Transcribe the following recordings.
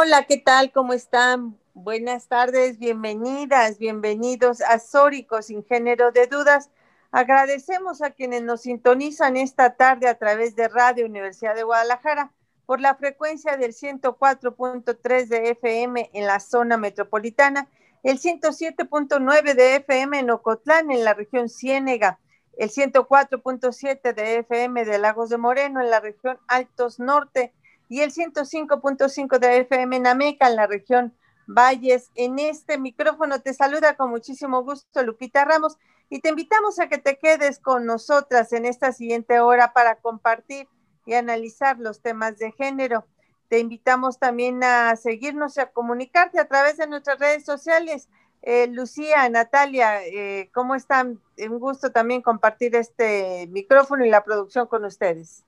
Hola, ¿qué tal? ¿Cómo están? Buenas tardes, bienvenidas, bienvenidos a Sórico sin género de dudas. Agradecemos a quienes nos sintonizan esta tarde a través de Radio Universidad de Guadalajara por la frecuencia del 104.3 de FM en la zona metropolitana, el 107.9 de FM en Ocotlán, en la región Ciénega, el 104.7 de FM de Lagos de Moreno, en la región Altos Norte, y el 105.5 de FM Nameca en la región Valles. En este micrófono te saluda con muchísimo gusto Lupita Ramos y te invitamos a que te quedes con nosotras en esta siguiente hora para compartir y analizar los temas de género. Te invitamos también a seguirnos y a comunicarte a través de nuestras redes sociales. Eh, Lucía, Natalia, eh, ¿cómo están? Un gusto también compartir este micrófono y la producción con ustedes.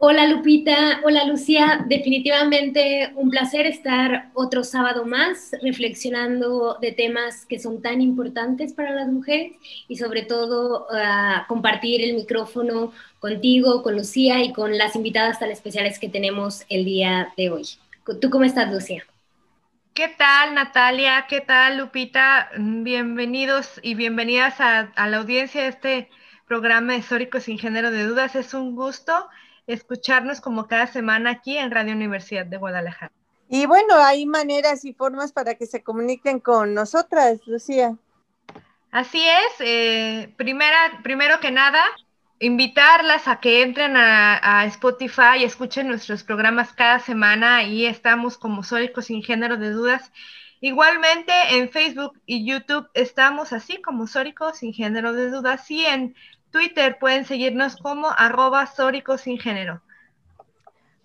Hola Lupita, hola Lucía, definitivamente un placer estar otro sábado más reflexionando de temas que son tan importantes para las mujeres y sobre todo uh, compartir el micrófono contigo, con Lucía y con las invitadas tan especiales que tenemos el día de hoy. ¿Tú cómo estás, Lucía? ¿Qué tal, Natalia? ¿Qué tal, Lupita? Bienvenidos y bienvenidas a, a la audiencia de este programa Histórico sin género de dudas. Es un gusto escucharnos como cada semana aquí en Radio Universidad de Guadalajara. Y bueno, hay maneras y formas para que se comuniquen con nosotras, Lucía. Así es. Eh, primera, primero que nada, invitarlas a que entren a, Spotify y escuchen nuestros programas cada semana. y estamos como Sólicos sin género de dudas. Igualmente en Facebook y YouTube estamos así como Sóricos sin género de dudas y en Twitter pueden seguirnos como arroba sin género.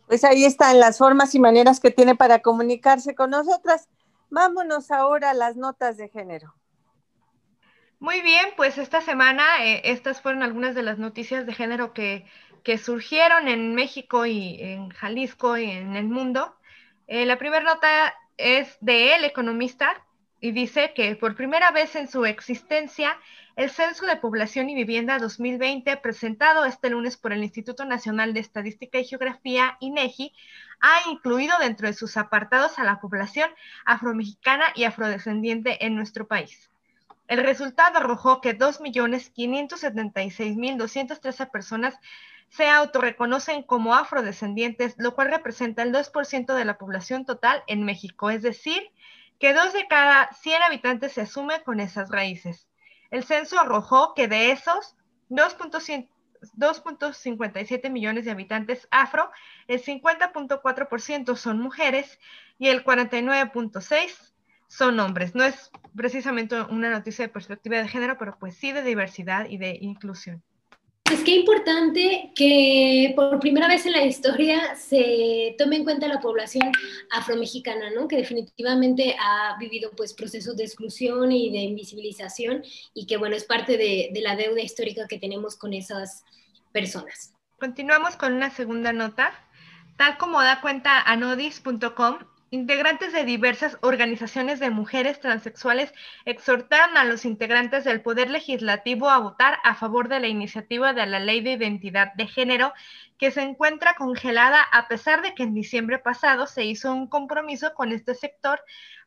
Pues ahí están las formas y maneras que tiene para comunicarse con nosotras. Vámonos ahora a las notas de género. Muy bien, pues esta semana eh, estas fueron algunas de las noticias de género que, que, surgieron en México y en Jalisco y en el mundo. Eh, la primera nota es de El Economista y dice que por primera vez en su existencia el Censo de Población y Vivienda 2020, presentado este lunes por el Instituto Nacional de Estadística y Geografía, INEGI, ha incluido dentro de sus apartados a la población afromexicana y afrodescendiente en nuestro país. El resultado arrojó que 2.576.213 personas se autorreconocen como afrodescendientes, lo cual representa el 2% de la población total en México, es decir, que dos de cada 100 habitantes se asume con esas raíces. El censo arrojó que de esos 2.57 millones de habitantes afro, el 50.4% son mujeres y el 49.6% son hombres. No es precisamente una noticia de perspectiva de género, pero pues sí de diversidad y de inclusión. Es que importante que por primera vez en la historia se tome en cuenta la población afromexicana, ¿no? Que definitivamente ha vivido pues procesos de exclusión y de invisibilización y que bueno, es parte de, de la deuda histórica que tenemos con esas personas. Continuamos con una segunda nota. Tal como da cuenta anodis.com, Integrantes de diversas organizaciones de mujeres transexuales exhortaron a los integrantes del Poder Legislativo a votar a favor de la iniciativa de la Ley de Identidad de Género que se encuentra congelada a pesar de que en diciembre pasado se hizo un compromiso con este sector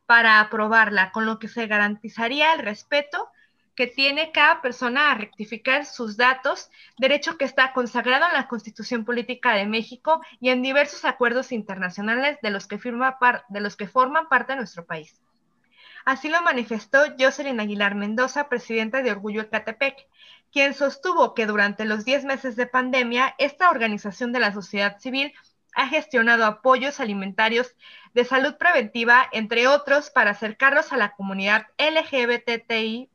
para aprobarla, con lo que se garantizaría el respeto que tiene cada persona a rectificar sus datos, derecho que está consagrado en la Constitución Política de México y en diversos acuerdos internacionales de los que, firma forman parte de nuestro país. Así lo manifestó Jocelyn Aguilar Mendoza, presidenta de Orgullo Ecatepec, quien sostuvo que durante los 10 meses de pandemia, esta organización de la sociedad civil ha gestionado apoyos alimentarios de salud preventiva, entre otros, para acercarlos a la comunidad LGBTI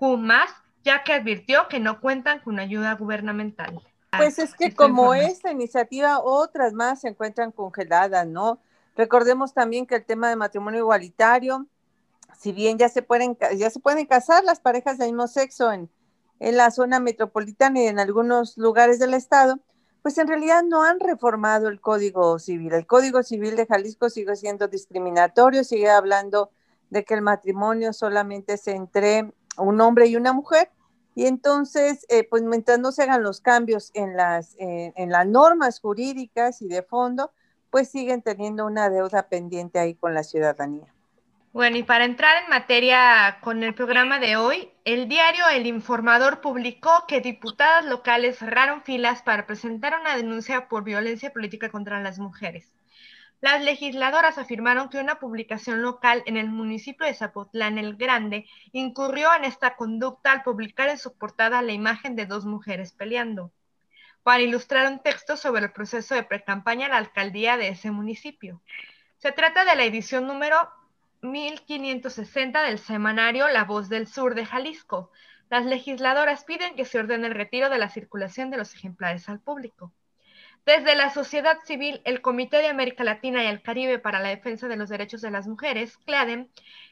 más ya que advirtió que no cuentan con ayuda gubernamental. Pues es que como esta iniciativa, otras más se encuentran congeladas, ¿no? Recordemos también que el tema de matrimonio igualitario, si bien ya se pueden, ya se pueden casar las parejas del mismo sexo en, en la zona metropolitana y en algunos lugares del estado, pues en realidad no han reformado el Código Civil. El Código Civil de Jalisco sigue siendo discriminatorio, sigue hablando de que el matrimonio solamente es entre un hombre y una mujer. Y entonces, eh, pues mientras no se hagan los cambios en las, en las normas jurídicas y de fondo, pues siguen teniendo una deuda pendiente ahí con la ciudadanía. Bueno, y para entrar en materia con el programa de hoy, el diario El Informador publicó que diputadas locales cerraron filas para presentar una denuncia por violencia política contra las mujeres. Las legisladoras afirmaron que una publicación local en el municipio de Zapotlán el Grande incurrió en esta conducta al publicar en su portada la imagen de dos mujeres peleando, para ilustrar un texto sobre el proceso de precampaña a la alcaldía de ese municipio. Se trata de la edición número 1560 del semanario La Voz del Sur de Jalisco. Las legisladoras piden que se ordene el retiro de la circulación de los ejemplares al público. Desde la sociedad civil, el Comité de América Latina y el Caribe para la Defensa de los Derechos de las Mujeres, CLADEM,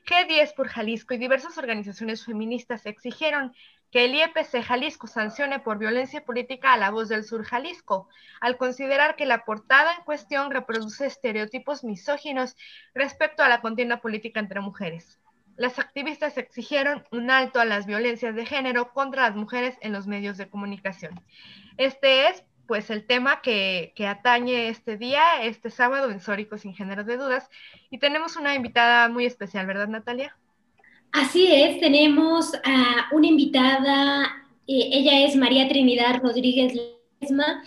G10 por Jalisco y diversas organizaciones feministas exigieron que el IEPC Jalisco sancione por violencia política a la voz del sur Jalisco, al considerar que la portada en cuestión reproduce estereotipos misóginos respecto a la contienda política entre mujeres. Las activistas exigieron un alto a las violencias de género contra las mujeres en los medios de comunicación. Este es pues el tema que, atañe este día, este sábado en Sórico sin género de dudas. Y tenemos una invitada muy especial, ¿verdad, Natalia? Así es, tenemos a una invitada, eh, ella es María Trinidad Rodríguez Lesma,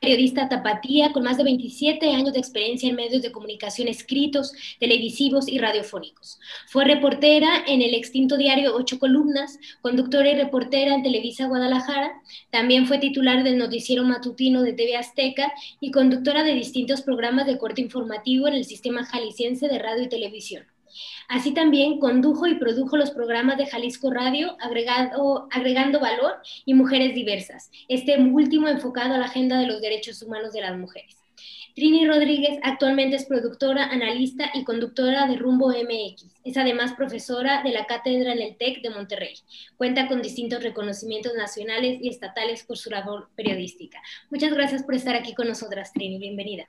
periodista tapatía con más de 27 años de experiencia en medios de comunicación escritos, televisivos y radiofónicos. Fue reportera en el extinto diario Ocho Columnas, conductora y reportera en Televisa Guadalajara, también fue titular del noticiero matutino de TV Azteca y conductora de distintos programas de corte informativo en el sistema jalisciense de radio y televisión. Así también condujo y produjo los programas de Jalisco Radio, agregando valor y mujeres diversas, este último enfocado a la agenda de los derechos humanos de las mujeres. Trini Rodríguez actualmente es productora, analista y conductora de Rumbo MX. Es además profesora de la cátedra en el TEC de Monterrey. Cuenta con distintos reconocimientos nacionales y estatales por su labor periodística. Muchas gracias por estar aquí con nosotras, Trini. Bienvenida.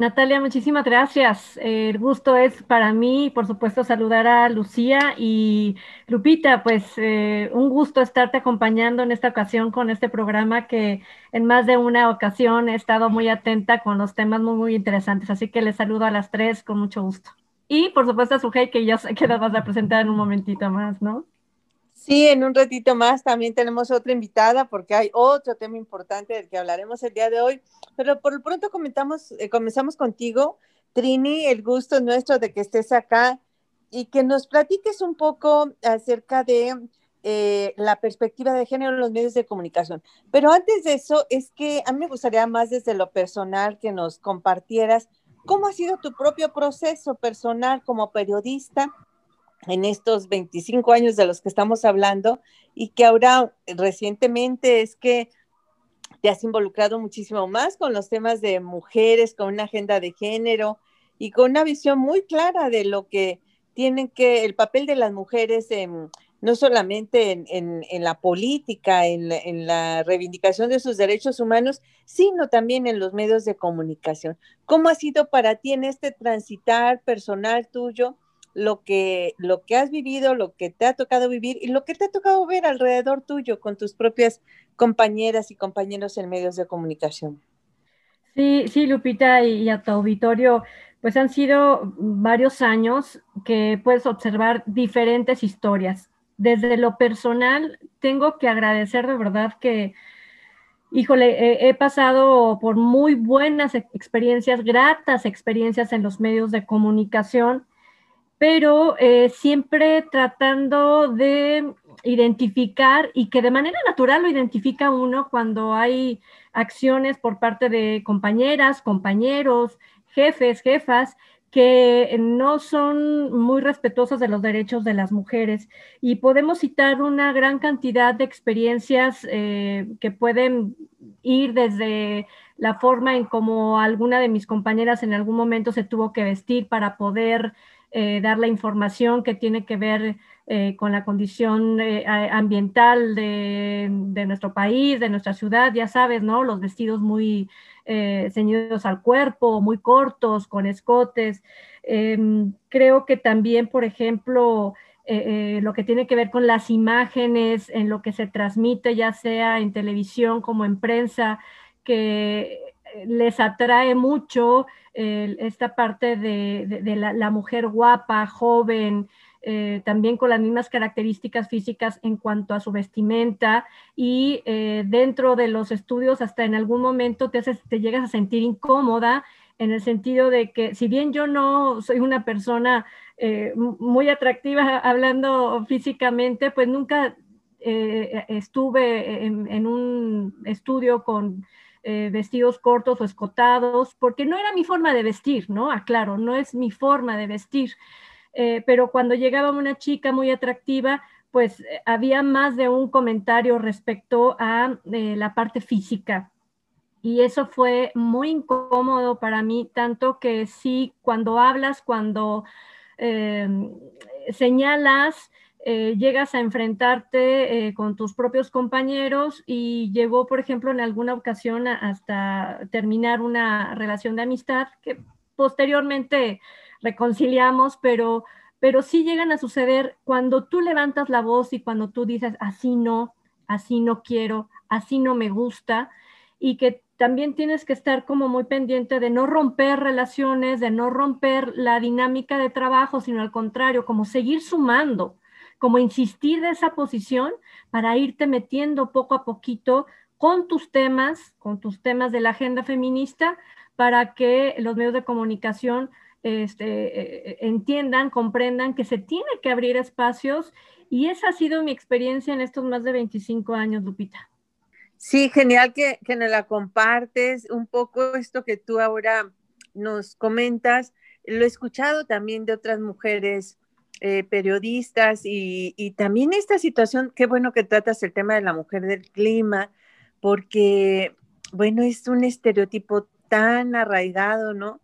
Natalia, muchísimas gracias. El gusto es para mí, por supuesto, saludar a Lucía y Lupita, pues eh, un gusto estarte acompañando en esta ocasión con este programa que en más de una ocasión he estado muy atenta con los temas muy, muy interesantes. Así que les saludo a las tres con mucho gusto. Y por supuesto a Sujei, que ya sé que la vas a presentar en un momentito más, ¿no? Sí, en un ratito más también tenemos otra invitada porque hay otro tema importante del que hablaremos el día de hoy. Pero por lo pronto comentamos, eh, comenzamos contigo, Trini, el gusto es nuestro de que estés acá y que nos platiques un poco acerca de eh, la perspectiva de género en los medios de comunicación. Pero antes de eso, es que a mí me gustaría más desde lo personal que nos compartieras cómo ha sido tu propio proceso personal como periodista en estos 25 años de los que estamos hablando y que ahora recientemente es que te has involucrado muchísimo más con los temas de mujeres, con una agenda de género y con una visión muy clara de lo que tienen que, el papel de las mujeres no solamente en, la política, en en la reivindicación de sus derechos humanos, sino también en los medios de comunicación. ¿Cómo ha sido para ti en este transitar personal tuyo? Lo que, lo que has vivido, lo que te ha tocado vivir y lo que te ha tocado ver alrededor tuyo con tus propias compañeras y compañeros en medios de comunicación. Sí, sí, Lupita y, a tu auditorio, pues han sido varios años que puedes observar diferentes historias. Desde lo personal, tengo que agradecer de verdad que, híjole, he pasado por muy buenas experiencias, gratas experiencias en los medios de comunicación pero eh, siempre tratando de identificar y que de manera natural lo identifica uno cuando hay acciones por parte de compañeras, compañeros, jefes, jefas, que no son muy respetuosos de los derechos de las mujeres. Y podemos citar una gran cantidad de experiencias eh, que pueden ir desde la forma en cómo alguna de mis compañeras en algún momento se tuvo que vestir para poder eh, dar la información que tiene que ver eh, con la condición ambiental de, nuestro país, de nuestra ciudad, ya sabes, ¿no? Los vestidos muy eh, ceñidos al cuerpo, muy cortos, con escotes. Em, creo que también, por ejemplo, eh, eh, lo que tiene que ver con las imágenes, en lo que se transmite, ya sea en televisión como en prensa, que les atrae mucho esta parte de, la, mujer guapa, joven, eh, también con las mismas características físicas en cuanto a su vestimenta. Y eh, dentro de los estudios hasta en algún momento te, llegas a sentir incómoda en el sentido de que si bien yo no soy una persona eh, muy atractiva hablando físicamente, pues nunca estuve en, un estudio con vestidos cortos o escotados, porque no era mi forma de vestir, ¿no? Aclaro, no es mi forma de vestir. Eh, pero cuando llegaba una chica muy atractiva, pues eh, había más de un comentario respecto a eh, la parte física. Y eso fue muy incómodo para mí, tanto que sí, cuando hablas, cuando señalas, llegas a enfrentarte con tus propios compañeros y llegó, por ejemplo, en alguna ocasión hasta terminar una relación de amistad que posteriormente reconciliamos, pero, pero sí llegan a suceder cuando tú levantas la voz y cuando tú dices, así no, así no quiero, así no me gusta, y que también tienes que estar como muy pendiente de no romper relaciones, de no romper la dinámica de trabajo, sino al contrario, como seguir sumando, como insistir de esa posición para irte metiendo poco a poquito con tus temas, con tus temas de la agenda feminista, para que los medios de comunicación este, eh, entiendan, comprendan que se tiene que abrir espacios y esa ha sido mi experiencia en estos más de 25 años, Lupita. Sí, genial que, que nos la compartes, un poco esto que tú ahora nos comentas. Lo he escuchado también de otras mujeres eh, periodistas y, y, también esta situación, qué bueno que tratas el tema de la mujer del clima, porque, bueno, es un estereotipo tan arraigado, ¿no?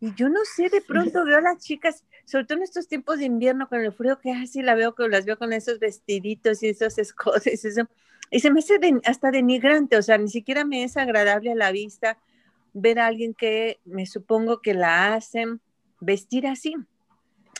Y yo no sé, de pronto veo a las chicas, sobre todo en estos tiempos de invierno con el frío que así la veo, que las veo con esos vestiditos y esos escotes, eso, y se me hace hasta denigrante, o sea, ni siquiera me es agradable a la vista ver a alguien que me supongo que la hacen vestir así.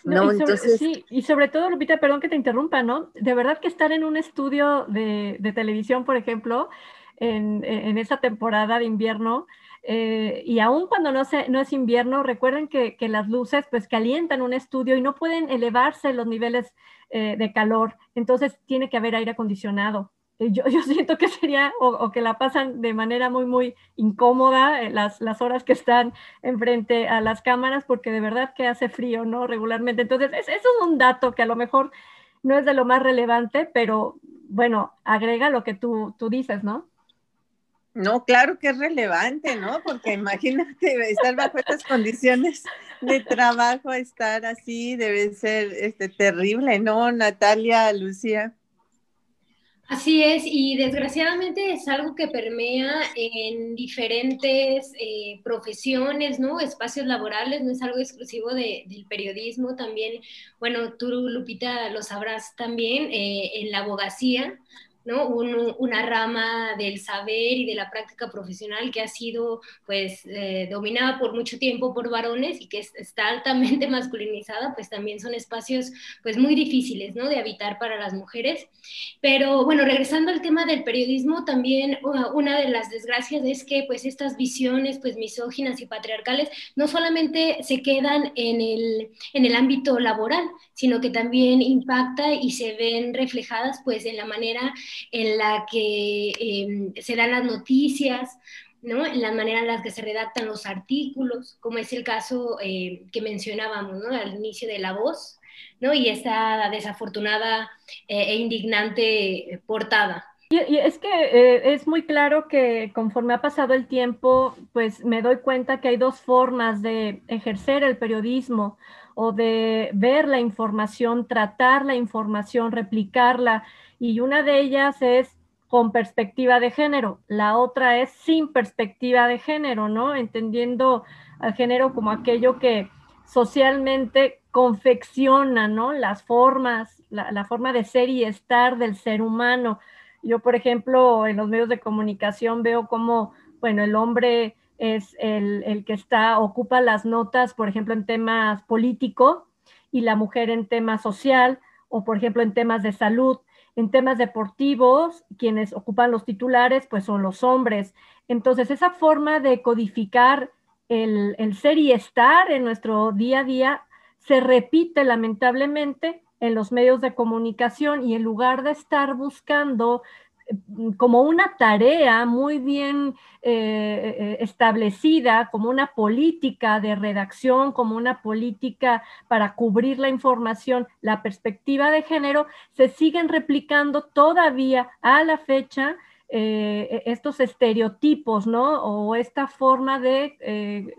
No, y sobre, sí, y sobre todo, Lupita, perdón que te interrumpa, ¿no? De verdad que estar en un estudio de, de televisión, por ejemplo, en, en esa temporada de invierno, eh, y aún cuando no, no es invierno, recuerden que, las luces pues calientan un estudio y no pueden elevarse los niveles eh, de calor, entonces tiene que haber aire acondicionado. Yo, yo siento que sería, o, que la pasan de manera muy, muy incómoda eh, las, las horas que están enfrente a las cámaras, porque de verdad que hace frío, ¿no? Regularmente. Entonces, eso es un dato que a lo mejor no es de lo más relevante, pero bueno, agrega lo que tú, tú dices, ¿no? No, claro que es relevante, ¿no? Porque imagínate estar bajo estas condiciones de trabajo, estar así, debe ser este, terrible, ¿no, Natalia, Lucía? Así es, y desgraciadamente es algo que permea en diferentes eh, profesiones, ¿no? Espacios laborales, no es algo exclusivo del periodismo, también, bueno, tú, Lupita, lo sabrás también, eh, en la abogacía, una rama del saber y de la práctica profesional que ha sido pues eh, dominada por mucho tiempo por varones y que está altamente masculinizada, pues también son espacios pues muy difíciles, ¿no? De habitar para las mujeres. Pero bueno, regresando al tema del periodismo, también una de las desgracias es que pues estas visiones pues misóginas y patriarcales no solamente se quedan en el, en el ámbito laboral, sino que también impacta y se ven reflejadas pues en la manera en la que em, se dan las noticias, ¿no? la manera en la que se redactan los artículos, como es el caso eh, que mencionábamos ¿no? al inicio de La Voz, ¿no? y esa desafortunada eh, e indignante portada. Y, es que eh, es muy claro que conforme ha pasado el tiempo, pues me doy cuenta que hay dos formas de ejercer el periodismo o de ver la información, tratar la información, replicarla. Y una de ellas es con perspectiva de género, la otra es sin perspectiva de género, ¿no? Entendiendo al género como aquello que socialmente confecciona, ¿no? Las formas, la, la forma de ser y estar del ser humano yo, por ejemplo, en los medios de comunicación veo como, bueno, el hombre es el, que está, ocupa las notas, por ejemplo, en temas político y la mujer en temas social o, por ejemplo, en temas de salud. En temas deportivos, quienes ocupan los titulares, pues son los hombres. Entonces, esa forma de codificar el, el ser y estar en nuestro día a día se repite lamentablemente en los medios de comunicación y en lugar de estar buscando como una tarea muy bien eh, eh, establecida, como una política de redacción, como una política para cubrir la información, la perspectiva de género, se siguen replicando todavía a la fecha eh, e, estos estereotipos, ¿no? O esta forma de, eh,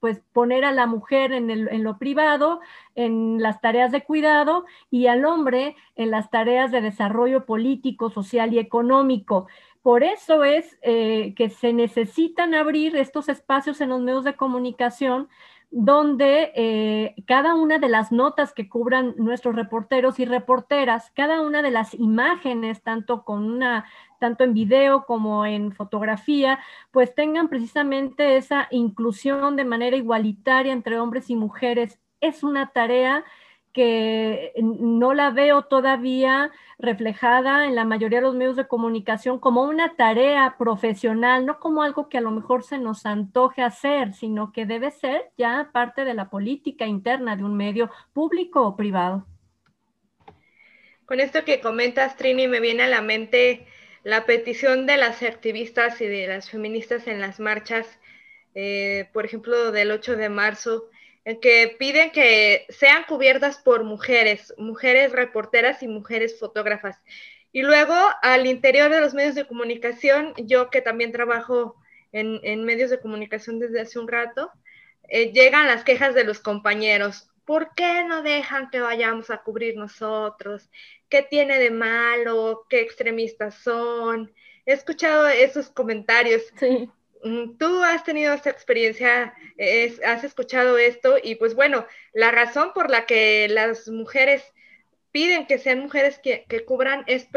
pues, poner a la mujer en, en, lo privado, en las tareas de cuidado, y al hombre en las tareas de desarrollo político, social y económico. Por eso es eh, que se necesitan abrir estos espacios en los medios de comunicación donde eh, cada una de las notas que cubran nuestros reporteros y reporteras, cada una de las imágenes, tanto con una, tanto en video como en fotografía, pues tengan precisamente esa inclusión de manera igualitaria entre hombres y mujeres. Es una tarea que no la veo todavía reflejada en la mayoría de los medios de comunicación como una tarea profesional, no como algo que a lo mejor se nos antoje hacer, sino que debe ser ya parte de la política interna de un medio público o privado. Con esto que comentas, Trini, me viene a la mente la petición de las activistas y de las feministas en las marchas, eh, por ejemplo, del 8 de marzo, que piden que sean cubiertas por mujeres, mujeres reporteras y mujeres fotógrafas. Y luego, al interior de los medios de comunicación, yo que también trabajo en, medios de comunicación desde hace un rato, eh, llegan las quejas de los compañeros. ¿Por qué no dejan que vayamos a cubrir nosotros? ¿Qué tiene de malo? ¿Qué extremistas son? He escuchado esos comentarios. Sí. Mm, tú has tenido esta experiencia, has escuchado esto y pues bueno, la razón por la que las mujeres piden que sean mujeres que, cubran es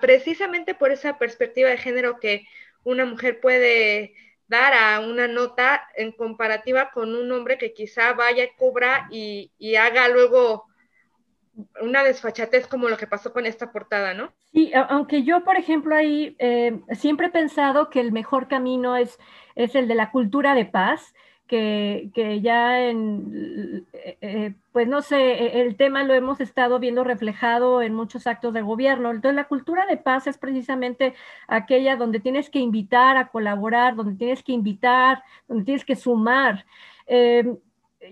precisamente por esa perspectiva de género que una mujer puede dar a una nota en comparativa con un hombre que quizá vaya, cubra y, y haga luego una desfachatez como lo que pasó con esta portada, ¿no? Sí, aunque yo, por ejemplo, ahí eh, siempre he pensado que el mejor camino es, es el de la cultura de paz, que, que ya en, eh, eh, pues no sé, el tema lo hemos estado viendo reflejado en muchos actos de gobierno. Entonces, la cultura de paz es precisamente aquella donde tienes que invitar a colaborar, donde tienes que invitar, donde tienes que sumar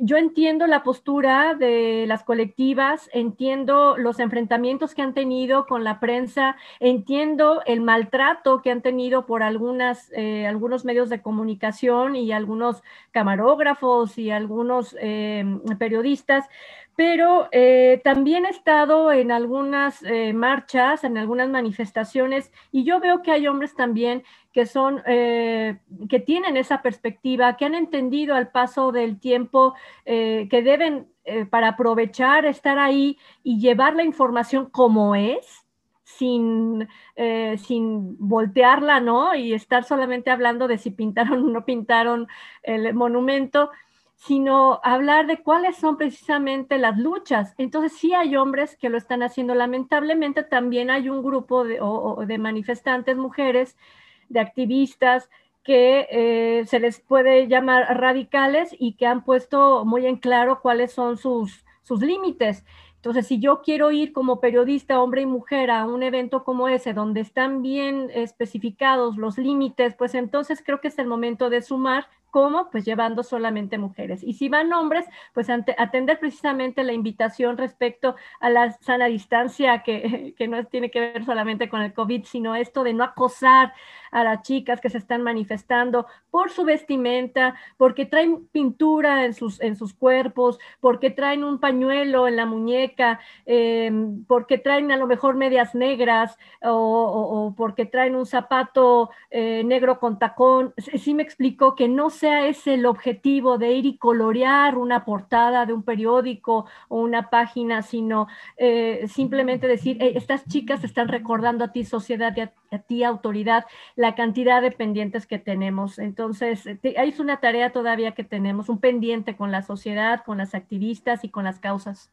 yo entiendo la postura de las colectivas, entiendo los enfrentamientos que han tenido con la prensa, entiendo el maltrato que han tenido por algunas, eh, algunos medios de comunicación y algunos camarógrafos y algunos eh, periodistas, pero eh, también he estado en algunas marchas, en algunas manifestaciones, y yo veo que hay hombres también que son, eh, que tienen esa perspectiva, que han entendido al paso del tiempo eh, que deben, eh, para aprovechar, estar ahí y llevar la información como es, sin, sin voltearla, ¿no? Y estar solamente hablando de si pintaron o no pintaron el monumento, sino hablar de cuáles son precisamente las luchas. Entonces sí hay hombres que lo están haciendo. Lamentablemente también hay un grupo de, de manifestantes mujeres de activistas que eh, se les puede llamar radicales y que han puesto muy en claro cuáles son sus, sus límites. Entonces, si yo quiero ir como periodista, hombre y mujer, a un evento como ese, donde están bien especificados los límites, pues entonces creo que es el momento de sumar ¿Cómo? Pues llevando solamente mujeres. Y si van hombres, pues atender precisamente la invitación respecto a la sana distancia, que, que no tiene que ver solamente con el COVID, sino esto de no acosar a las chicas que se están manifestando por su vestimenta, porque traen pintura en sus, en sus cuerpos, porque traen un pañuelo en la muñeca, em, porque traen a lo mejor medias negras o, porque traen un zapato eh, negro con tacón. Sí me explicó que no sea ese el objetivo de ir y colorear una portada de un periódico o una página, sino eh, simplemente decir, estas chicas están recordando a ti sociedad y a ti autoridad la cantidad de pendientes que tenemos. Entonces, hay una tarea todavía que tenemos, un pendiente con la sociedad, con las activistas y con las causas.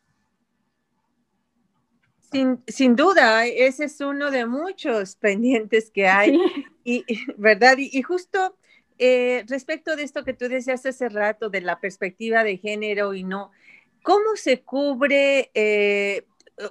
Sin, duda, ese es uno de muchos pendientes que hay, y, ¿verdad? Y, justo eh, respecto de esto que tú decías hace rato, de la perspectiva de género y no, ¿cómo se cubre eh,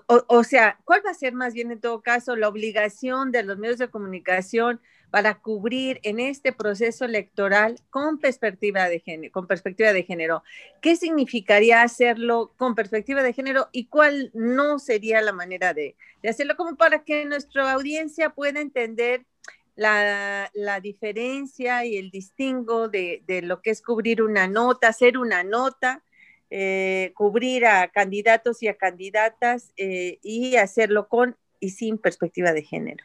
o, sea, ¿cuál va a ser más bien en todo caso la obligación de los medios de comunicación para cubrir en este proceso electoral con perspectiva de género, con perspectiva de género? ¿Qué significaría hacerlo con perspectiva de género y cuál no sería la manera de, hacerlo como para que nuestra audiencia pueda entender la, diferencia y el distingo de, de, lo que es cubrir una nota, hacer una nota eh, cubrir a candidatos y a candidatas eh, y hacerlo con y sin perspectiva de género.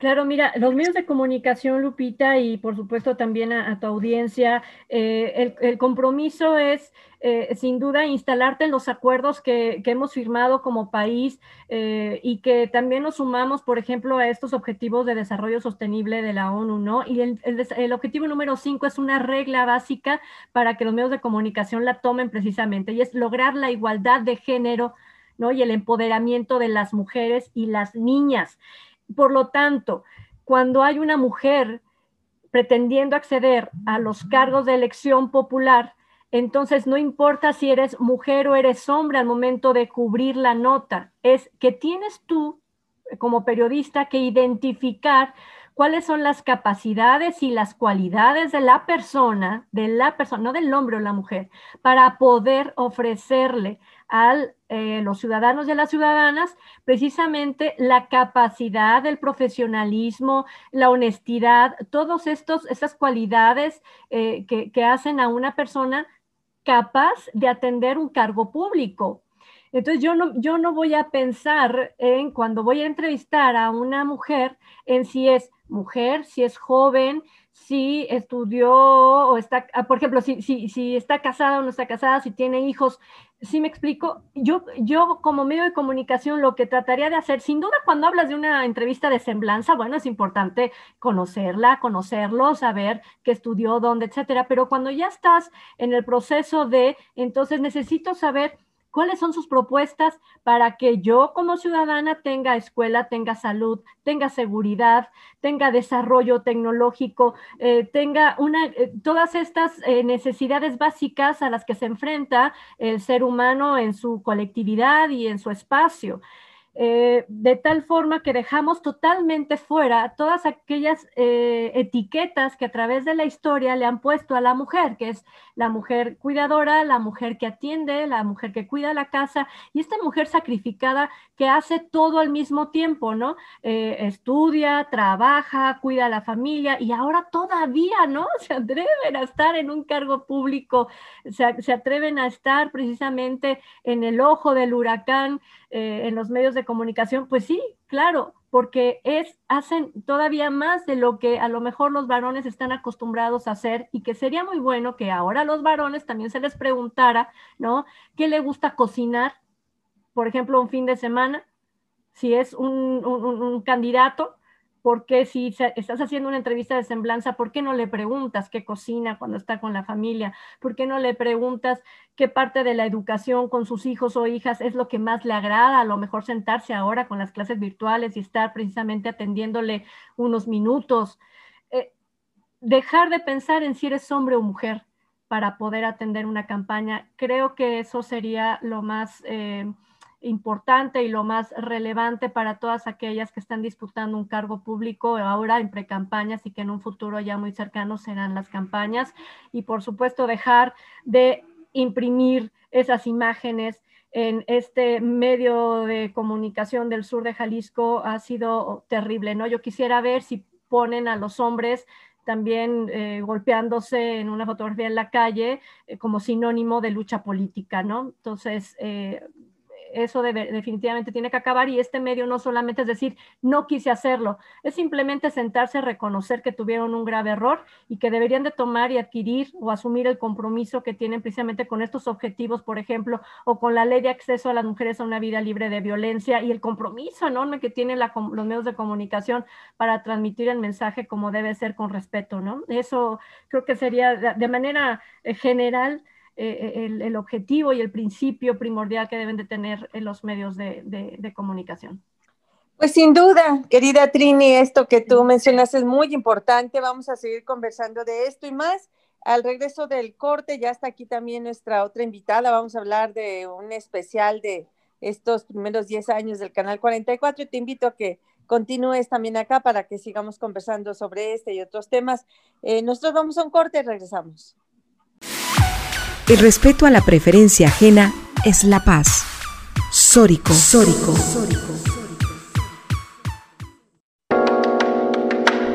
Claro, mira, los medios de comunicación, Lupita, y por supuesto también a, tu audiencia, eh, el, compromiso es eh, sin duda instalarte en los acuerdos que, hemos firmado como país eh, y que también nos sumamos, por ejemplo, a estos objetivos de desarrollo sostenible de la ONU, ¿no? Y el, el objetivo número cinco es una regla básica para que los medios de comunicación la tomen precisamente y es lograr la igualdad de género, ¿no? Y el empoderamiento de las mujeres y las niñas. Por lo tanto, cuando hay una mujer pretendiendo acceder a los cargos de elección popular, entonces no importa si eres mujer o eres hombre al momento de cubrir la nota, es que tienes tú como periodista que identificar cuáles son las capacidades y las cualidades de la persona, de la persona, no del hombre o la mujer, para poder ofrecerle a eh, los ciudadanos y las ciudadanas precisamente la capacidad, el profesionalismo, la honestidad, todas estas cualidades eh, que, que hacen a una persona capaz de atender un cargo público. Entonces yo no, yo no voy a pensar en cuando voy a entrevistar a una mujer en si es mujer, si es joven, si estudió o está, ah, por ejemplo, si, si, si, está casada o no está casada, si tiene hijos. Si me explico, yo, yo como medio de comunicación lo que trataría de hacer, sin duda cuando hablas de una entrevista de semblanza, bueno, es importante conocerla, conocerlo, saber qué estudió, dónde, etcétera, pero cuando ya estás en el proceso de, entonces necesito saber cuáles son sus propuestas para que yo como ciudadana tenga escuela, tenga salud, tenga seguridad, tenga desarrollo tecnológico, eh, tenga eh, todas estas eh, necesidades básicas a las que se enfrenta el ser humano en su colectividad y en su espacio. Eh, de tal forma que dejamos totalmente fuera todas aquellas eh, etiquetas que a través de la historia le han puesto a la mujer, que es la mujer cuidadora, la mujer que atiende, la mujer que cuida la casa y esta mujer sacrificada que hace todo al mismo tiempo, ¿no? Eh, estudia, trabaja, cuida a la familia y ahora todavía, ¿no? Se atreven a estar en un cargo público, se atreven a estar precisamente en el ojo del huracán eh, en los medios de comunicación, pues sí, claro, porque es, hacen todavía más de lo que a lo mejor los varones están acostumbrados a hacer y que sería muy bueno que ahora los varones también se les preguntara, ¿no? ¿Qué le gusta cocinar? Por ejemplo, un fin de semana, si es un candidato, porque si estás haciendo una entrevista de semblanza, ¿por qué no le preguntas qué cocina cuando está con la familia? ¿Por qué no le preguntas qué parte de la educación con sus hijos o hijas es lo que más le agrada? A lo mejor sentarse ahora con las clases virtuales y estar precisamente atendiéndole unos minutos. Eh, dejar de pensar en si eres hombre o mujer para poder atender una campaña. Creo que eso sería lo más... Eh, importante y lo más relevante para todas aquellas que están disputando un cargo público ahora en precampañas y que en un futuro ya muy cercano serán las campañas. Y por supuesto dejar de imprimir esas imágenes en este medio de comunicación del sur de Jalisco ha sido terrible, ¿no? Yo quisiera ver si ponen a los hombres también eh, golpeándose en una fotografía en la calle eh, como sinónimo de lucha política, ¿no? Entonces, eh, eso definitivamente tiene que acabar y este medio no solamente es decir, no quise hacerlo, es simplemente sentarse, reconocer que tuvieron un grave error y que deberían de tomar y adquirir o asumir el compromiso que tienen precisamente con estos objetivos, por ejemplo, o con la ley de acceso a las mujeres a una vida libre de violencia y el compromiso enorme que tienen los medios de comunicación para transmitir el mensaje como debe ser con respeto, ¿no? Eso creo que sería de manera eh, general eh, el, objetivo y el principio primordial que deben de tener en los medios de, comunicación. Pues sin duda, querida Trini, esto que tú mencionas es muy importante. Vamos a seguir conversando de esto y más. Al regreso del corte, ya está aquí también nuestra otra invitada. Vamos a hablar de un especial de estos primeros 10 años del Canal 44 y te invito a que continúes también acá para que sigamos conversando sobre este y otros temas. Eh, nosotros vamos a un corte y regresamos. El respeto a la preferencia ajena es la paz. Sórico. Sórico.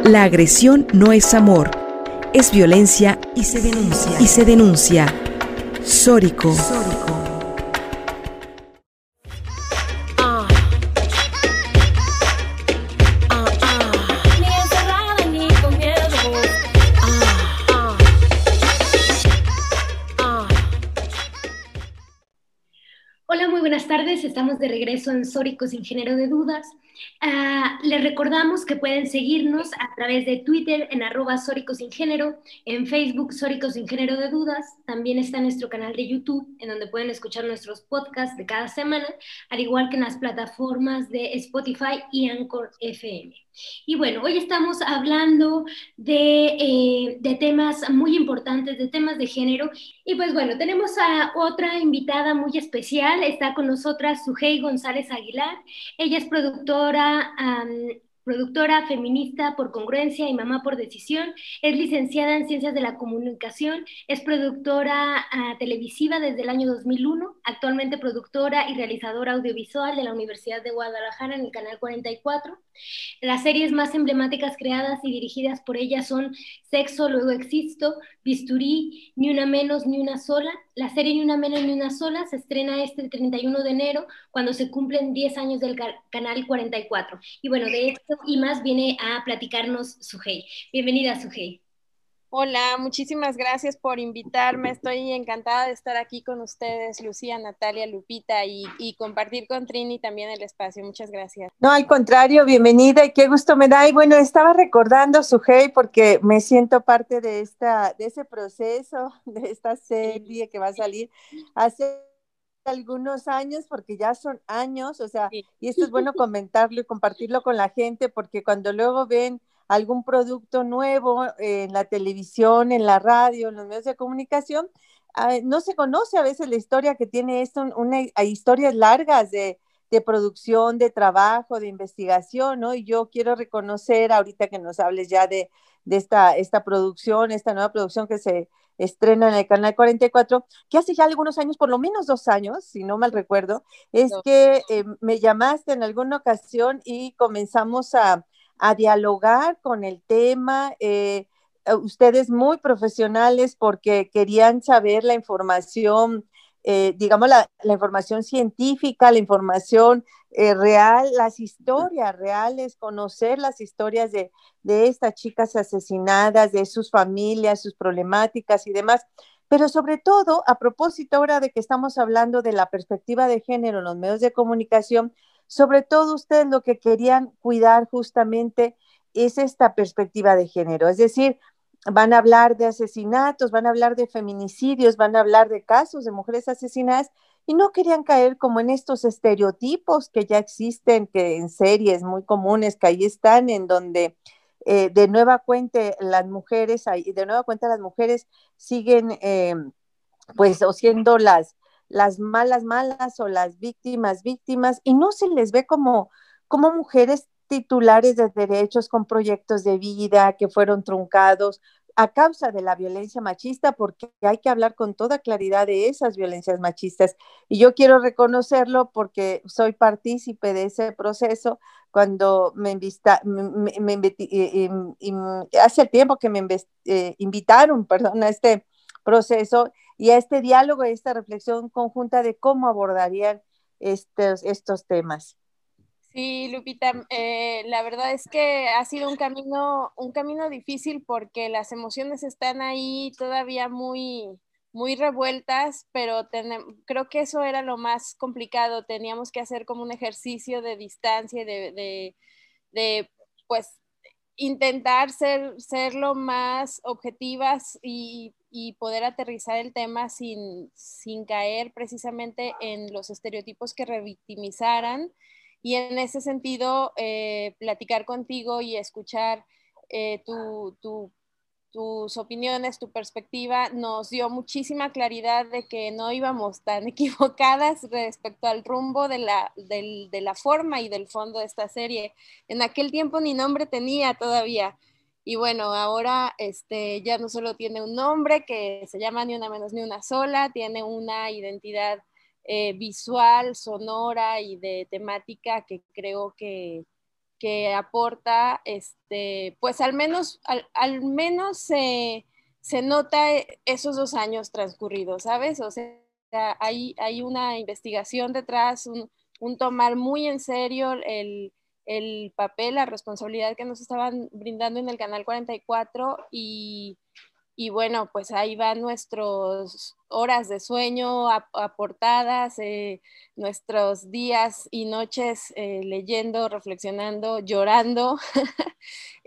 La agresión no es amor, es violencia y se denuncia. Y se denuncia. Sórico. De regreso en Sórico sin de dudas. Ah, les recordamos que pueden seguirnos a través de Twitter en arroba Sórico sin en Facebook Sórico sin de dudas, también está nuestro canal de YouTube en donde pueden escuchar nuestros podcasts de cada semana, al igual que en las plataformas de Spotify y Anchor FM. Y bueno, hoy estamos hablando de, eh, de, temas muy importantes, de temas de género. Y pues bueno, tenemos a otra invitada muy especial. Está con nosotras Sujei González Aguilar. Ella es productora productora feminista por congruencia y mamá por decisión, es licenciada en Ciencias de la Comunicación, es productora ah, televisiva desde el año 2001, actualmente productora y realizadora audiovisual de la Universidad de Guadalajara en el Canal 44. Las series más emblemáticas creadas y dirigidas por ella son Sexo, Luego Existo, Bisturí, Ni una menos, ni una sola. La serie Ni una menos, ni una sola se estrena este 31 de enero cuando se cumplen 10 años del Canal 44. Y bueno, de esto y más viene a platicarnos Sujei. Bienvenida, Sujei. Hola, muchísimas gracias por invitarme. Estoy encantada de estar aquí con ustedes, Lucía, Natalia, Lupita, y, compartir con Trini también el espacio. Muchas gracias. No, al contrario, bienvenida y qué gusto me da. Y bueno, estaba recordando, Sujei, porque me siento parte de, esta, de ese proceso, de esta serie que va a salir hace algunos años, porque ya son años, o sea, y esto es bueno comentarlo y compartirlo con la gente, porque cuando luego ven algún producto nuevo en la televisión, en la radio, en los medios de comunicación, ah, no se conoce a veces la historia que tiene esto, una, hay historias largas de, de producción, de trabajo, de investigación, ¿no? Y yo quiero reconocer ahorita que nos hables ya de, de esta, esta producción, esta nueva producción que se, estrena en el Canal 44, que hace ya algunos años, por lo menos dos años, si no mal recuerdo, es que eh, me llamaste en alguna ocasión y comenzamos a, dialogar con el tema. Eh, ustedes muy profesionales porque querían saber la información eh, digamos, la, información científica, la información eh, real, las historias reales, conocer las historias de, de estas chicas asesinadas, de sus familias, sus problemáticas y demás. Pero sobre todo, a propósito ahora de que estamos hablando de la perspectiva de género en los medios de comunicación, sobre todo ustedes lo que querían cuidar justamente es esta perspectiva de género, es decir, van a hablar de asesinatos, van a hablar de feminicidios, van a hablar de casos de mujeres asesinadas y no querían caer como en estos estereotipos que ya existen, que en series muy comunes que ahí están, en donde eh, de nueva cuenta las mujeres, de nueva cuenta las mujeres siguen eh, pues o siendo las, las malas malas o las víctimas víctimas y no se les ve como, como mujeres titulares de derechos con proyectos de vida que fueron truncados a causa de la violencia machista, porque hay que hablar con toda claridad de esas violencias machistas. Y yo quiero reconocerlo porque soy partícipe de ese proceso cuando me, invita, hace tiempo que me eh, invitaron, perdón, a este proceso y a este diálogo, a esta reflexión conjunta de cómo abordarían estos, estos temas. Sí, Lupita, eh, la verdad es que ha sido un camino, un camino difícil porque las emociones están ahí todavía muy, muy revueltas, pero creo que eso era lo más complicado. Teníamos que hacer como un ejercicio de distancia, de, de, de pues intentar ser, ser lo más objetivas y, y poder aterrizar el tema sin, sin caer precisamente en los estereotipos que revictimizaran y en ese sentido, eh, platicar contigo y escuchar eh, tus opiniones, tu perspectiva, nos dio muchísima claridad de que no íbamos tan equivocadas respecto al rumbo de la, de la forma y del fondo de esta serie. En aquel tiempo ni nombre tenía todavía. Y bueno, ahora este, ya no solo tiene un nombre que se llama Ni una menos ni una sola, tiene una identidad eh, visual, sonora y de temática que creo que, que aporta, este, pues al menos, al, menos se, se, nota esos dos años transcurridos, ¿sabes? O sea, hay, hay una investigación detrás, un, un tomar muy en serio el, el, papel, la responsabilidad que nos estaban brindando en el Canal 44 y, y bueno, pues ahí van nuestros horas de sueño aportadas, eh, nuestros días y noches eh, leyendo, reflexionando, llorando.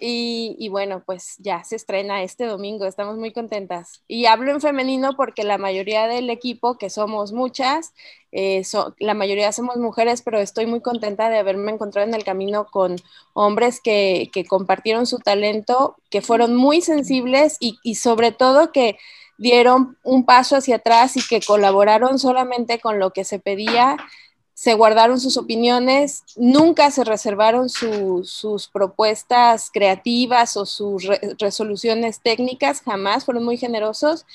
y, bueno, pues ya se estrena este domingo, estamos muy contentas. Y hablo en femenino porque la mayoría del equipo, que somos muchas, eh, la mayoría somos mujeres, pero estoy muy contenta de haberme encontrado en el camino con hombres que, compartieron su talento, que fueron muy sensibles y sobre todo que dieron un paso hacia atrás y que colaboraron solamente con lo que se pedía, se guardaron sus opiniones, nunca se reservaron sus propuestas creativas o sus resoluciones técnicas, jamás, fueron muy generosos,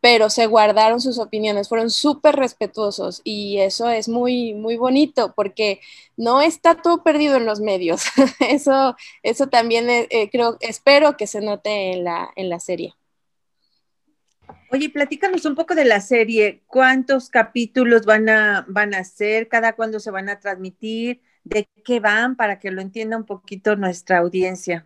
pero se guardaron sus opiniones, fueron súper respetuosos y eso es muy, muy bonito porque no está todo perdido en los medios. eso, eso también eh, eh, creo, espero que se note en la, en la serie. Oye, platícanos un poco de la serie. ¿Cuántos capítulos van a, van a ser? ¿Cada cuándo se van a transmitir? ¿De qué van? Para que lo entienda un poquito nuestra audiencia.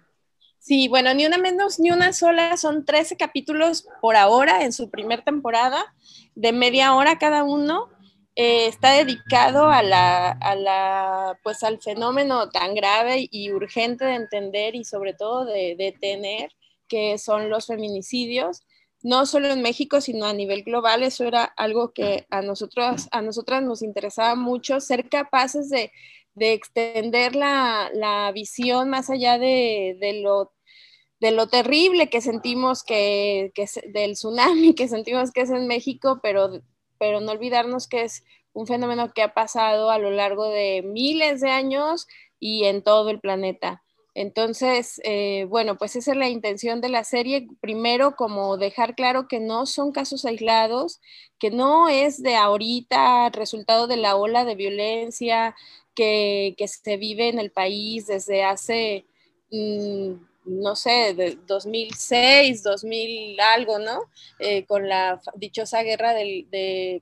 Sí, bueno, ni una menos ni una sola, son 13 capítulos por ahora en su primer temporada, de media hora cada uno. Eh, está dedicado a la, a la, pues al fenómeno tan grave y urgente de entender y sobre todo de detener, que son los feminicidios no solo en México, sino a nivel global. Eso era algo que a nosotros, a nosotras nos interesaba mucho, ser capaces de, extender la, visión más allá de, lo, de lo terrible que sentimos que, que del tsunami que sentimos que es en México, pero, pero no olvidarnos que es un fenómeno que ha pasado a lo largo de miles de años y en todo el planeta. Entonces, eh, bueno, pues esa es la intención de la serie. Primero, como dejar claro que no son casos aislados, que no es de ahorita resultado de la ola de violencia que, se vive en el país desde hace, mm, no sé, de 2006, 2000 algo, ¿no? Eh, con la dichosa guerra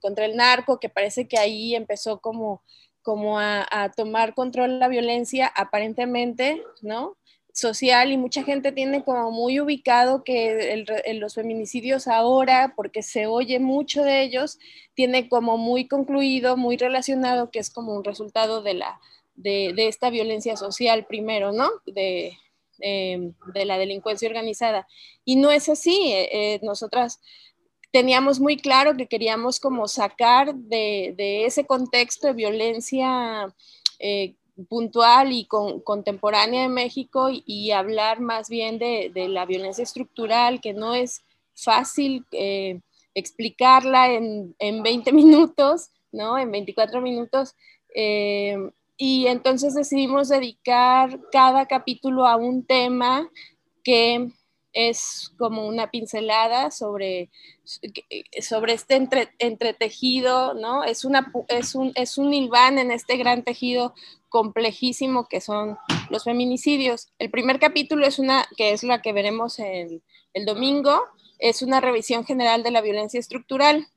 contra el narco, que parece que ahí empezó como como a, tomar control la violencia aparentemente, ¿no? social y mucha gente tiene como muy ubicado que los feminicidios ahora, porque se oye mucho de ellos, tiene como muy concluido, muy relacionado que es como un resultado de, la, de, esta violencia social primero, ¿no? De, em, de la delincuencia organizada. Y no es así. Eh, eh, nosotras teníamos muy claro que queríamos como sacar de, ese contexto de violencia eh, puntual y contemporánea de México y, hablar más bien de, la violencia estructural, que no es fácil eh, explicarla en, en 20 minutos, ¿no? En 24 minutos. Eh, y entonces decidimos dedicar cada capítulo a un tema que es como una pincelada sobre, sobre este entretejido, ¿no? Es, una, es, un, es un en este gran tejido complejísimo que son los feminicidios. El primer capítulo es una, que es la que veremos el, el domingo, es una revisión general de la violencia estructural.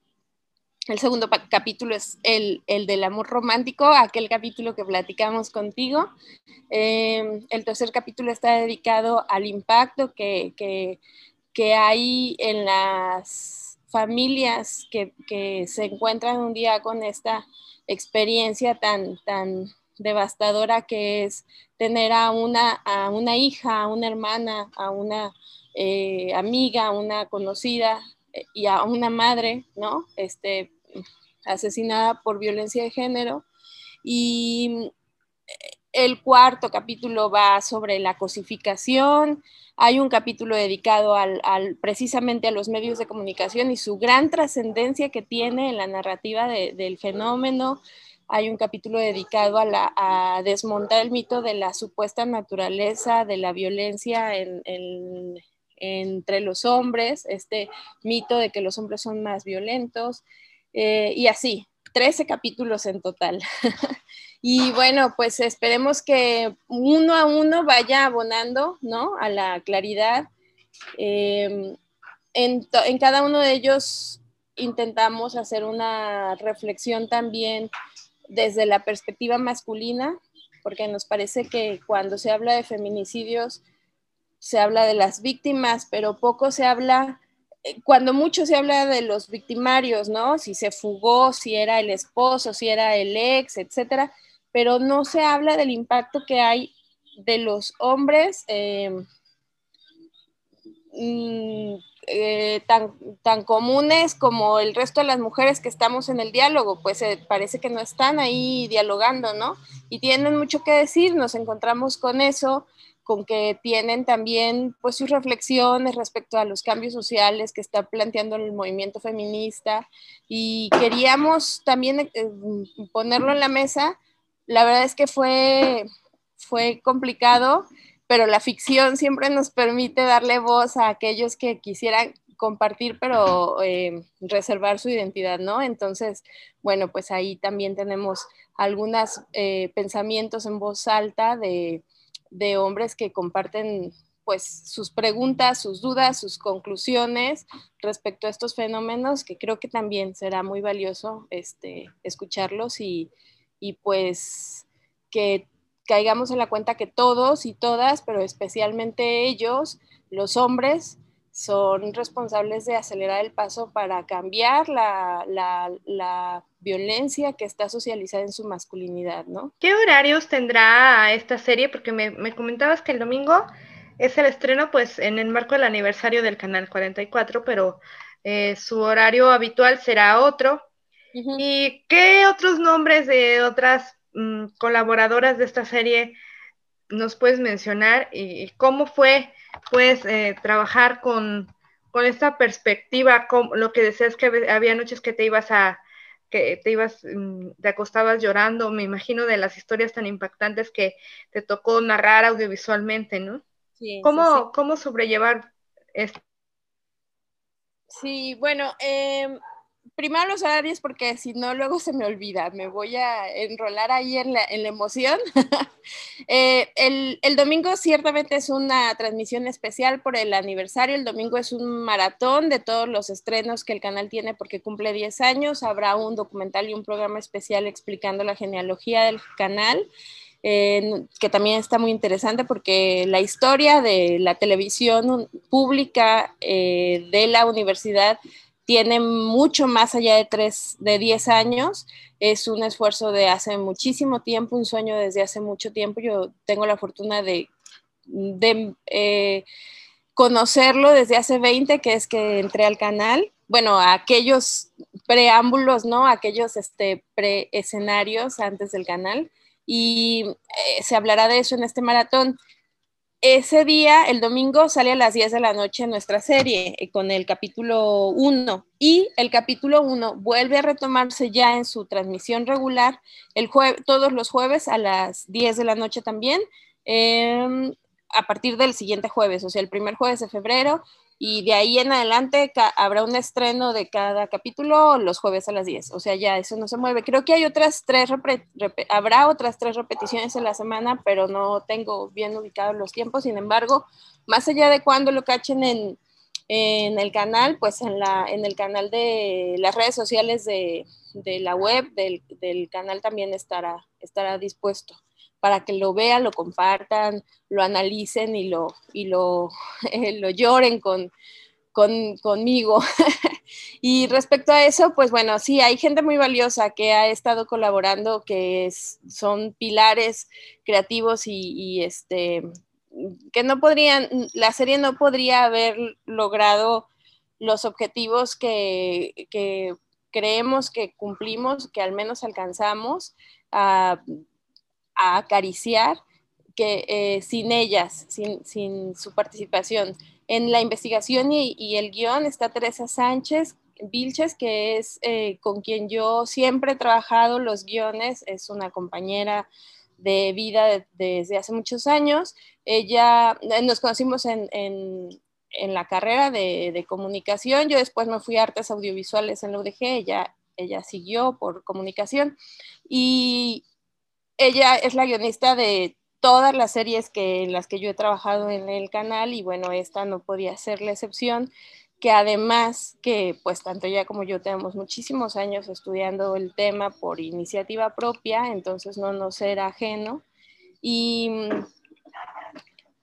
El segundo capítulo es el, del amor romántico, aquel capítulo que platicamos contigo. Em, el tercer capítulo está dedicado al impacto que, hay en las familias que, se encuentran un día con esta experiencia tan, tan devastadora que es tener a una, hija, a una hermana, a una eh, amiga, a una conocida eh, y a una madre, ¿no? Este, asesinada por violencia de género. Y el cuarto capítulo va sobre la cosificación. Hay un capítulo dedicado al, precisamente a los medios de comunicación y su gran trascendencia que tiene en la narrativa del fenómeno. Hay un capítulo dedicado a, la, a, desmontar el mito de la supuesta naturaleza de la violencia entre los hombres, este mito de que los hombres son más violentos. Eh, y así, 13 capítulos en total. y bueno, pues esperemos que uno a uno vaya abonando, ¿no? A la claridad. Em, en, en, cada uno de ellos intentamos hacer una reflexión también desde la perspectiva masculina, porque nos parece que cuando se habla de feminicidios, se habla de las víctimas, pero poco se habla cuando mucho se habla de los victimarios, ¿no? Si se fugó, si era el esposo, si era el ex, etcétera, pero no se habla del impacto que hay de los hombres em, mm, eh, tan, tan comunes como el resto de las mujeres que estamos en el diálogo, pues eh, parece que no están ahí dialogando, ¿no? Y tienen mucho que decir, nos encontramos con eso con que tienen también pues sus reflexiones respecto a los cambios sociales que está planteando el movimiento feminista y queríamos también eh, ponerlo en la mesa. La verdad es que fue, fue complicado, pero la ficción siempre nos permite darle voz a aquellos que quisieran compartir, pero eh, reservar su identidad, ¿no? Entonces, bueno, pues ahí también tenemos algunos eh, pensamientos en voz alta de de hombres que comparten pues sus preguntas, sus dudas, sus conclusiones respecto a estos fenómenos, que creo que también será muy valioso este, escucharlos y, y pues que caigamos en la cuenta que todos y todas, pero especialmente ellos, los hombres, son responsables de acelerar el paso para cambiar la, la, violencia que está socializada en su masculinidad, ¿no? ¿Qué horarios tendrá esta serie? Porque me, me, comentabas que el domingo es el estreno, pues, en el marco del aniversario del Canal 44, pero eh, su horario habitual será otro. ¿Y qué otros nombres de otras mm, colaboradoras de esta serie nos puedes mencionar? ¿Y cómo fue pues eh, trabajar con, esta perspectiva, como lo que decías que había noches que te ibas a, que te ibas, mm, te acostabas llorando, me imagino de las historias tan impactantes que te tocó narrar audiovisualmente, ¿no? Sí, ¿Cómo, ¿Cómo sobrellevar esto? Sí, bueno, eh, primero los horarios porque si no luego se me olvida, me voy a enrolar ahí en la, emoción. Eh, el, domingo ciertamente es una transmisión especial por el aniversario, el domingo es un maratón de todos los estrenos que el canal tiene porque cumple 10 años, habrá un documental y un programa especial explicando la genealogía del canal. Que también está muy interesante porque la historia de la televisión pública eh, de la universidad tiene mucho más allá de tres, de 10 años. Es un esfuerzo de hace muchísimo tiempo, un sueño desde hace mucho tiempo. Yo tengo la fortuna de, eh, conocerlo desde hace 20, que es que entré al canal. Bueno, aquellos preámbulos, ¿no? Aquellos este, pre-escenarios antes del canal. Y eh, se hablará de eso en este maratón ese día, el domingo, sale a las 10 de la noche nuestra serie eh, con el capítulo 1 y el capítulo 1 vuelve a retomarse ya en su transmisión regular el todos los jueves a las 10 de la noche también, em, a partir del siguiente jueves, o sea, el primer jueves de febrero y de ahí en adelante habrá un estreno de cada capítulo los jueves a las 10. O sea, ya eso no se mueve. Creo que hay otras tres, habrá otras tres repeticiones en la semana, pero no tengo bien ubicados los tiempos. Sin embargo, más allá de cuando lo cachen en, en el canal, pues en, la, en el canal de las redes sociales de, de la web del, del, canal también estará, estará dispuesto para que lo vean, lo compartan, lo analicen y lo, y lo, lo lloren con, con, conmigo. y respecto a eso, pues bueno, sí, hay gente muy valiosa que ha estado colaborando, que son pilares creativos y, este, que no podrían, la serie no podría haber logrado los objetivos que, que creemos que cumplimos, que al menos alcanzamos. A acariciar que eh, sin ellas, sin, su participación. En la investigación y, el guion está Teresa Sánchez Vilches, que es eh, con quien yo siempre he trabajado los guiones, es una compañera de vida desde hace muchos años. Ella, eh, nos conocimos en, la carrera de, comunicación, yo después me fui a artes audiovisuales en la UDG, ella, ella siguió por comunicación y, ella es la guionista de todas las series que, en las que yo he trabajado en el canal y bueno, esta no podía ser la excepción, que además que pues tanto ella como yo tenemos muchísimos años estudiando el tema por iniciativa propia, entonces no nos era ajeno y mm,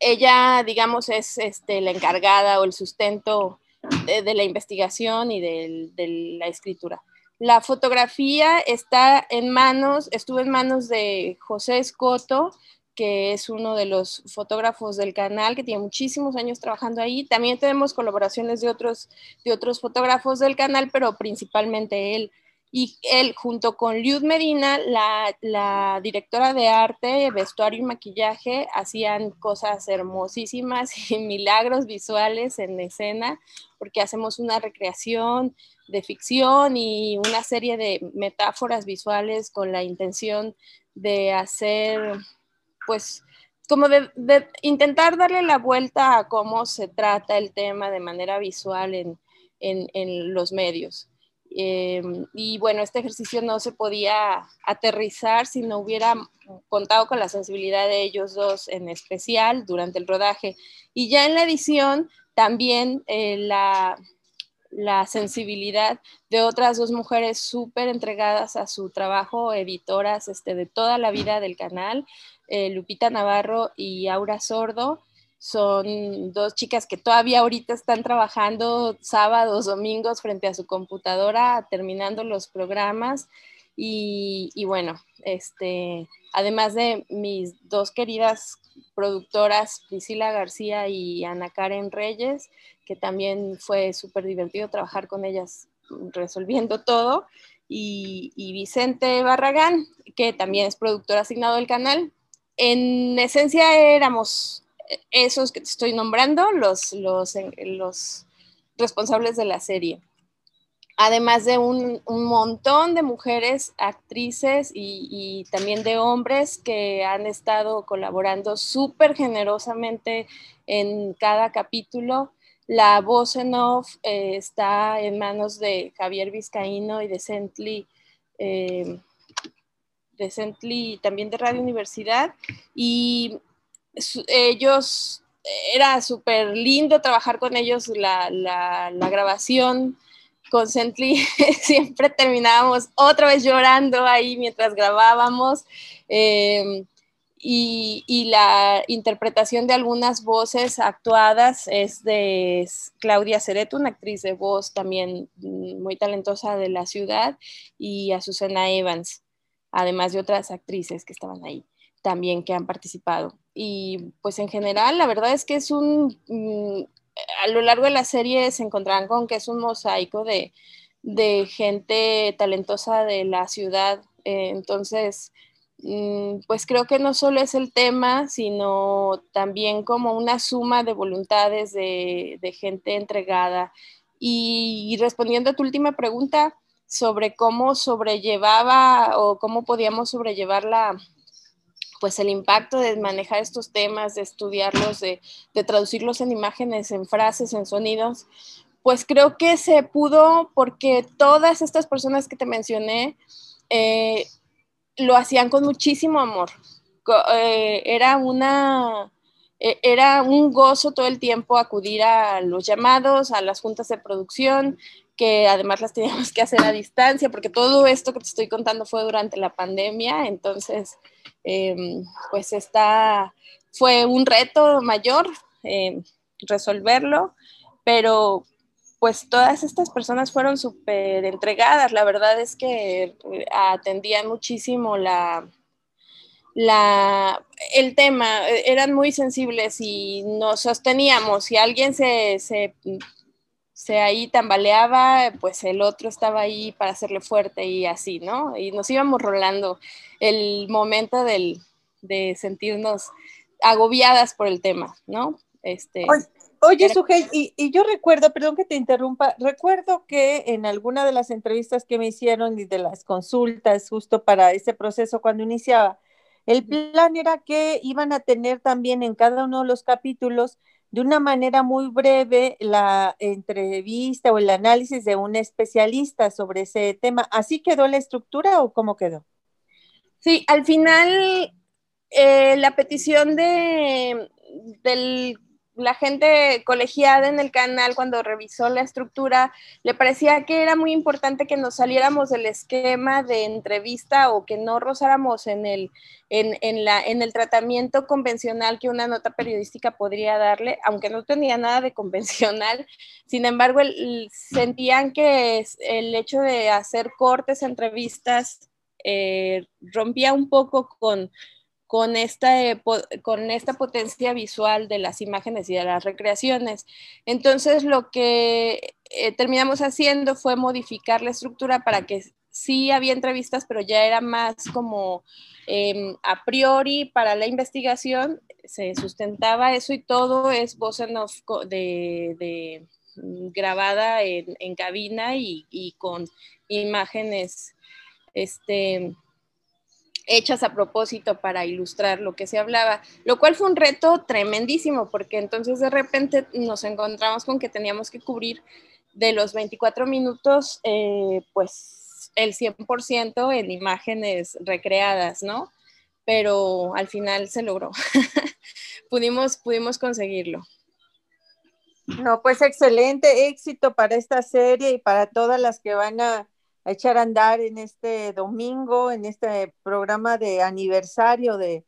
ella digamos es este, la encargada o el sustento de, la investigación y de la escritura. La fotografía está en manos, estuvo en manos de José Escoto, que es uno de los fotógrafos del canal, que tiene muchísimos años trabajando ahí. También tenemos colaboraciones de otros, de otros fotógrafos del canal, pero principalmente él. Y él, junto con Liud Medina, la, directora de arte, vestuario y maquillaje, hacían cosas hermosísimas y milagros visuales en escena, porque hacemos una recreación de ficción y una serie de metáforas visuales con la intención de hacer, pues, como de, intentar darle la vuelta a cómo se trata el tema de manera visual en, los medios. Em, y bueno, este ejercicio no se podía aterrizar si no hubiera contado con la sensibilidad de ellos dos en especial durante el rodaje. Y ya en la edición también eh, la, la sensibilidad de otras dos mujeres súper entregadas a su trabajo, editoras este, de toda la vida del canal, eh, Lupita Navarro y Aura Sordo. Son dos chicas que todavía ahorita están trabajando sábados, domingos frente a su computadora, terminando los programas. Y, y bueno, este, además de mis dos queridas productoras, Priscila García y Ana Karen Reyes, que también fue súper divertido trabajar con ellas resolviendo todo, y, Vicente Barragán, que también es productor asignado del canal. En esencia éramos esos que te estoy nombrando, los, los, los responsables de la serie. Además de un, un montón de mujeres actrices y, y, también de hombres que han estado colaborando súper generosamente en cada capítulo la voz en off eh, está en manos de Javier Vizcaíno y de Cently, eh, también de Radio Universidad. Y ellos, era súper lindo trabajar con ellos la, grabación con Cently siempre terminábamos otra vez llorando ahí mientras grabábamos. Eh, y, la interpretación de algunas voces actuadas es de Claudia Cereto, una actriz de voz también muy talentosa de la ciudad, y Azucena Evans, además de otras actrices que estaban ahí también que han participado. Y pues en general, la verdad es que es un, mm, a lo largo de la serie se encontrarán con que es un mosaico de, de gente talentosa de la ciudad. Eh, entonces, mm, pues creo que no solo es el tema, sino también como una suma de voluntades de, gente entregada. Y, respondiendo a tu última pregunta sobre cómo sobrellevaba o cómo podíamos sobrellevar la, pues el impacto de manejar estos temas, de estudiarlos, de, traducirlos en imágenes, en frases, en sonidos, pues creo que se pudo porque todas estas personas que te mencioné eh, lo hacían con muchísimo amor. Eh, era una e, era un gozo todo el tiempo acudir a los llamados, a las juntas de producción, que además las teníamos que hacer a distancia, porque todo esto que te estoy contando fue durante la pandemia, entonces, em, pues está, fue un reto mayor em, resolverlo, pero pues todas estas personas fueron súper entregadas, la verdad es que atendían muchísimo la, la, el tema, eran muy sensibles y nos sosteníamos, si alguien se, se se ahí tambaleaba, pues el otro estaba ahí para hacerle fuerte y así, ¿no? Y nos íbamos rolando el momento del, de sentirnos agobiadas por el tema, ¿no? Este, oye, Sujei, y, y, yo recuerdo, perdón que te interrumpa, recuerdo que en alguna de las entrevistas que me hicieron y de las consultas justo para ese proceso cuando iniciaba, el plan era que iban a tener también en cada uno de los capítulos de una manera muy breve la entrevista o el análisis de un especialista sobre ese tema. ¿Así quedó la estructura o cómo quedó? Sí, al final eh, la petición de, del la gente colegiada en el canal cuando revisó la estructura le parecía que era muy importante que nos saliéramos del esquema de entrevista o que no rozáramos en el, en, la, en el tratamiento convencional que una nota periodística podría darle, aunque no tenía nada de convencional. Sin embargo, sentían que el hecho de hacer cortes, entrevistas, eh, rompía un poco con con esta, eh, con esta potencia visual de las imágenes y de las recreaciones. Entonces, lo que eh, terminamos haciendo fue modificar la estructura para que sí había entrevistas, pero ya era más como em, a priori para la investigación, se sustentaba eso y todo es voz en off de, mm, grabada en, cabina y, y, con imágenes este, hechas a propósito para ilustrar lo que se hablaba, lo cual fue un reto tremendísimo, porque entonces de repente nos encontramos con que teníamos que cubrir de los 24 minutos, eh, pues el 100% en imágenes recreadas, ¿no? Pero al final se logró. pudimos, pudimos conseguirlo. No, pues excelente éxito para esta serie y para todas las que van a a echar a andar en este domingo, en este programa de aniversario de,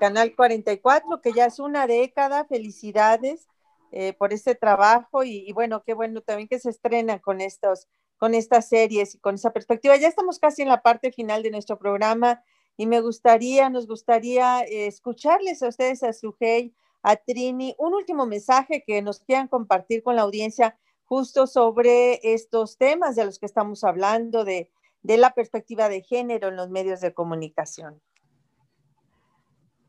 Canal 44, que ya es una década. Felicidades eh, por este trabajo y, bueno, qué bueno también que se estrena con estos con estas series y con esa perspectiva. Ya estamos casi en la parte final de nuestro programa y me gustaría, nos gustaría eh, escucharles a ustedes, a Sujei, a Trini, un último mensaje que nos quieran compartir con la audiencia justo sobre estos temas de los que estamos hablando, de, la perspectiva de género en los medios de comunicación.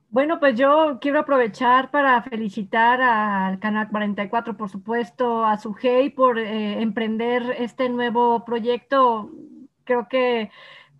Bueno, pues yo quiero aprovechar para felicitar al Canal 44, por supuesto, a Sujei por eh, emprender este nuevo proyecto. Creo que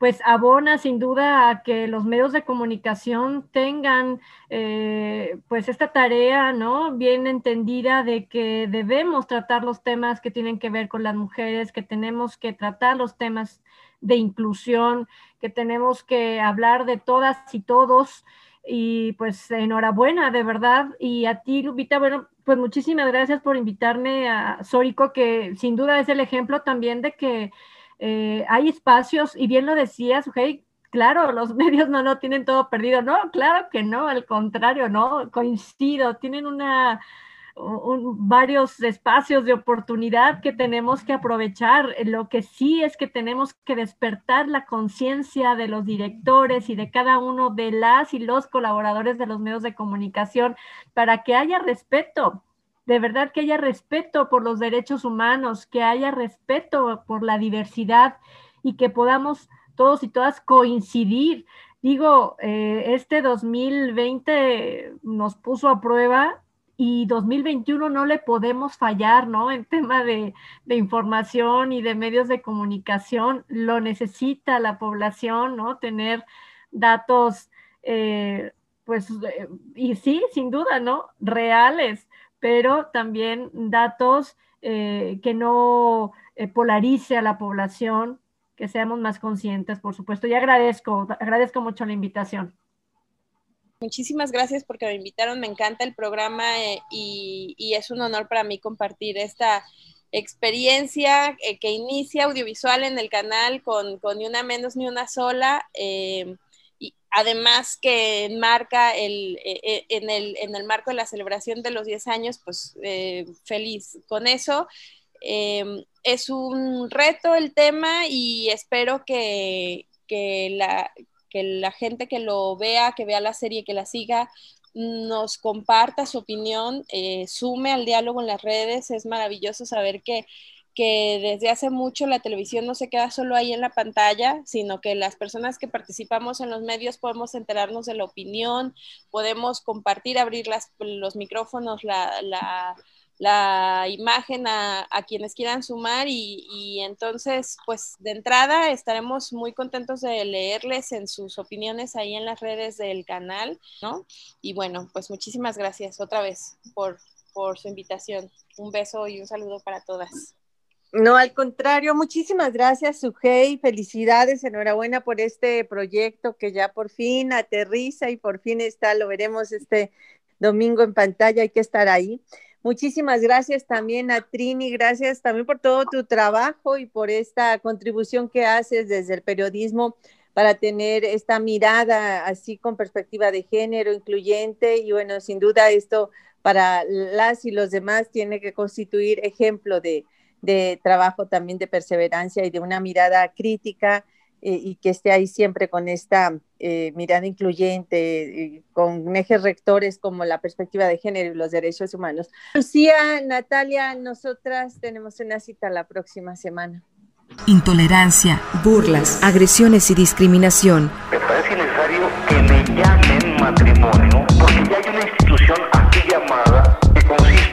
pues abona sin duda a que los medios de comunicación tengan eh, pues esta tarea, ¿no? Bien entendida de que debemos tratar los temas que tienen que ver con las mujeres, que tenemos que tratar los temas de inclusión, que tenemos que hablar de todas y todos. Y pues enhorabuena, de verdad. Y a ti, Lupita, bueno, pues muchísimas gracias por invitarme a Sórico, que sin duda es el ejemplo también de que eh, hay espacios, y bien lo decías, hey, claro, los medios no lo tienen todo perdido. No, claro que no, al contrario, no, coincido, tienen una, varios espacios de oportunidad que tenemos que aprovechar. Lo que sí es que tenemos que despertar la conciencia de los directores y de cada uno de las y los colaboradores de los medios de comunicación para que haya respeto de verdad que haya respeto por los derechos humanos, que haya respeto por la diversidad y que podamos todos y todas coincidir digo, eh, este 2020 nos puso a prueba y 2021 no le podemos fallar, ¿no? En tema de, información y de medios de comunicación, lo necesita la población, ¿no? Tener datos, eh, pues, eh, y sí, sin duda, ¿no? Reales, pero también datos que no polarice a la población, que seamos más conscientes, por supuesto. Y agradezco, agradezco mucho la invitación. Muchísimas gracias porque me invitaron, me encanta el programa eh, y, es un honor para mí compartir esta experiencia eh, que inicia audiovisual en el canal con, ni una menos ni una sola. Eh, y además que enmarca el, en, el, en, el, marco de la celebración de los 10 años, pues feliz con eso. Em, es un reto el tema y espero que, la, que la gente que lo vea, que vea la serie, que la siga, nos comparta su opinión, eh, sume al diálogo en las redes. Es maravilloso saber que, que desde hace mucho la televisión no se queda solo ahí en la pantalla, sino que las personas que participamos en los medios podemos enterarnos de la opinión, podemos compartir, abrir los micrófonos, la, la la imagen a, quienes quieran sumar y, entonces, pues de entrada estaremos muy contentos de leerles en sus opiniones ahí en las redes del canal, ¿no? Y bueno, pues muchísimas gracias otra vez por, por su invitación. Un beso y un saludo para todas. No, al contrario, muchísimas gracias, Sujei. Felicidades, enhorabuena por este proyecto que ya por fin aterriza y por fin está, lo veremos este domingo en pantalla, hay que estar ahí. Muchísimas gracias también a Trini, gracias también por todo tu trabajo y por esta contribución que haces desde el periodismo para tener esta mirada así con perspectiva de género incluyente y bueno, sin duda esto para las y los demás tiene que constituir ejemplo de, de trabajo también de perseverancia y de una mirada crítica eh, y que esté ahí siempre con esta eh, mirada incluyente, con ejes rectores como la perspectiva de género y los derechos humanos. Lucía, Natalia, nosotras tenemos una cita la próxima semana. Intolerancia, burlas, agresiones y discriminación. Me parece necesario que me llamen matrimonio porque ya hay una institución aquí llamada que consiste